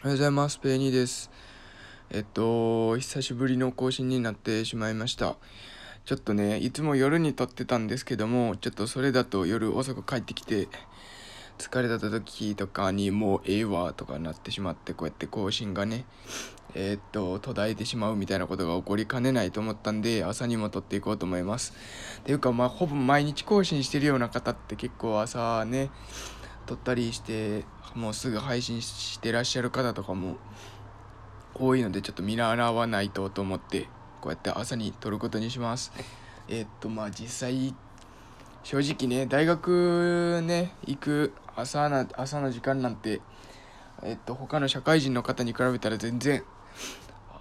おはようございます。ペイニーです。えっと、久しぶりの更新になってしまいました。ちょっとね、いつも夜に撮ってたんですけども、ちょっとそれだと夜遅く帰ってきて、疲れた時とかにもうええわとかなってしまって、こうやって更新がね、えっと、途絶えてしまうみたいなことが起こりかねないと思ったんで、朝にも撮っていこうと思います。っていうか、まあ、ほぼ毎日更新してるような方って結構朝ね、撮ったりしてもうすぐ配信してらっしゃる方とかも多いのでちょっと見習わないとと思ってこうやって朝に撮ることにします。えーっとまあ実際正直ね大学ね行く朝な朝の時間なんてえーっと他の社会人の方に比べたら全然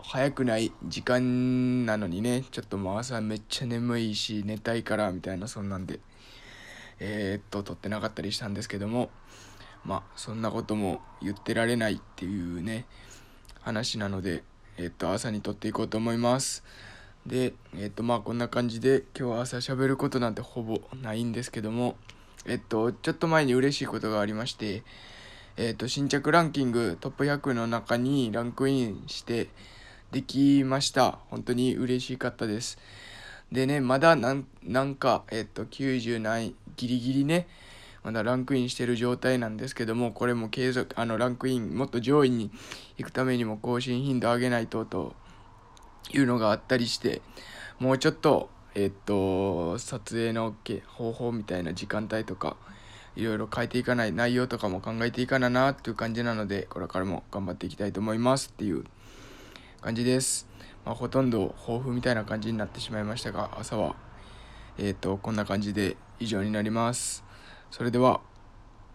早くない時間なのにねちょっともう朝めっちゃ眠いし寝たいからみたいなそんなんで。えーっと撮ってなかったりしたんですけどもまあそんなことも言ってられないっていうね話なのでえーっと朝に撮っていこうと思います。でえーっとまあこんな感じで今日は朝喋ることなんてほぼないんですけどもえっとちょっと前に嬉しいことがありましてえっと新着ランキングトップ100の中にランクインしてできました。本当に嬉しかったです。でね、まだなんなんか、えっと、90ない、ギリギリね、まだランクインしてる状態なんですけども、これも継続、あの、ランクイン、もっと上位に行くためにも更新頻度上げないと、というのがあったりして、もうちょっと、えっと、撮影のけ方法みたいな時間帯とか、いろいろ変えていかない内容とかも考えていかななっていう感じなので、これからも頑張っていきたいと思いますっていう感じです。まあ、ほとんど抱負みたいな感じになってしまいましたが朝はえっ、とこんな感じで以上になります。それでは